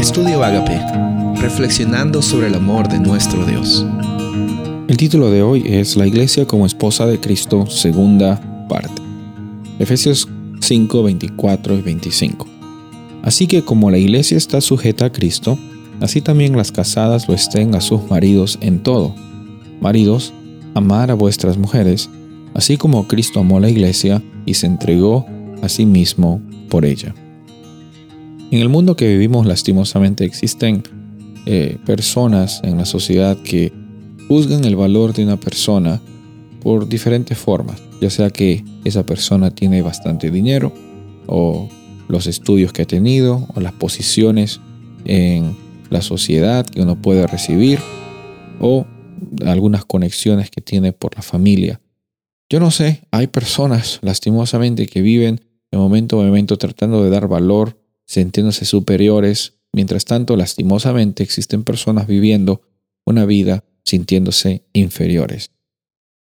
Estudio Agape, reflexionando sobre el amor de nuestro Dios. El título de hoy es La Iglesia como esposa de Cristo, segunda parte. Efesios 5, 24 y 25. Así que como la Iglesia está sujeta a Cristo, así también las casadas lo estén a sus maridos en todo. Maridos, amar a vuestras mujeres, así como Cristo amó la Iglesia y se entregó a sí mismo por ella. En el mundo que vivimos lastimosamente existen eh, personas en la sociedad que juzgan el valor de una persona por diferentes formas, ya sea que esa persona tiene bastante dinero o los estudios que ha tenido o las posiciones en la sociedad que uno puede recibir o algunas conexiones que tiene por la familia. Yo no sé, hay personas lastimosamente que viven de momento a momento tratando de dar valor sintiéndose superiores, mientras tanto lastimosamente existen personas viviendo una vida sintiéndose inferiores.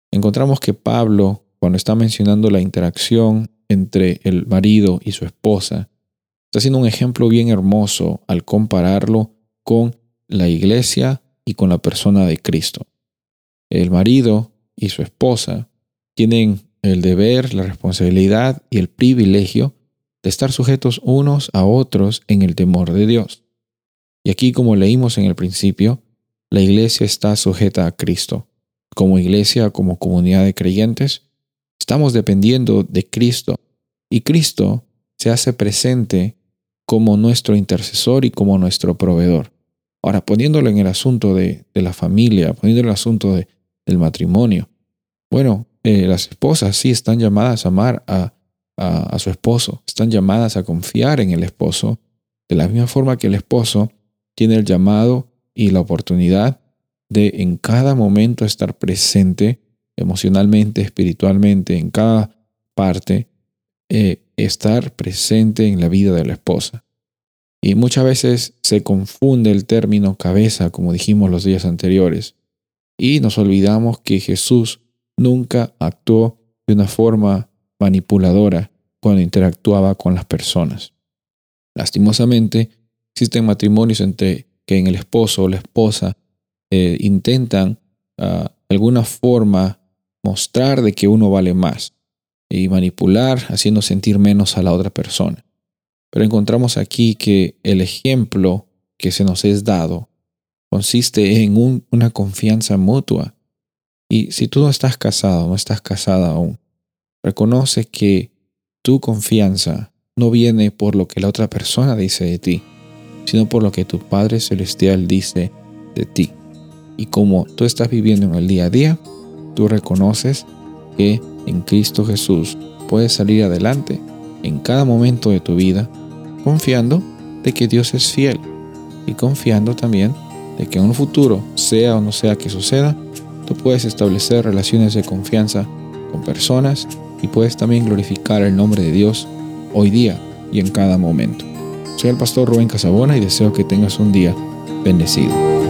Encontramos que Pablo, cuando está mencionando la interacción entre el marido y su esposa, está haciendo un ejemplo bien hermoso al compararlo con la iglesia y con la persona de Cristo. El marido y su esposa tienen el deber, la responsabilidad y el privilegio de estar sujetos unos a otros en el temor de Dios. Y aquí, como leímos en el principio, la iglesia está sujeta a Cristo. Como iglesia, como comunidad de creyentes, estamos dependiendo de Cristo y Cristo se hace presente como nuestro intercesor y como nuestro proveedor. Ahora, poniéndolo en el asunto de, la familia, poniéndolo en el asunto del matrimonio, bueno, eh, las esposas sí están llamadas a amar a, a, su esposo, están llamadas a confiar en el esposo, de la misma forma que el esposo tiene el llamado y la oportunidad de en cada momento estar presente emocionalmente, espiritualmente, en cada parte, eh, estar presente en la vida de la esposa. Y muchas veces se confunde el término cabeza, como dijimos los días anteriores, y nos olvidamos que Jesús nunca actuó de una forma manipuladora cuando interactuaba con las personas. Lastimosamente, existen matrimonios entre que en el esposo o la esposa eh, intentan uh, alguna forma mostrar de que uno vale más y manipular haciendo sentir menos a la otra persona. Pero encontramos aquí que el ejemplo que se nos es dado consiste en una confianza mutua. Y si tú no estás casado, no estás casada aún, Reconoce que tu confianza no viene por lo que la otra persona dice de ti, sino por lo que tu Padre Celestial dice de ti. Y como tú estás viviendo en el día a día, tú reconoces que en Cristo Jesús puedes salir adelante en cada momento de tu vida, confiando de que Dios es fiel y confiando también de que en un futuro, sea o no sea que suceda, tú puedes establecer relaciones de confianza con personas y puedes también glorificar el nombre de Dios hoy día y en cada momento. Soy el pastor Rubén Casabona y deseo que tengas un día bendecido.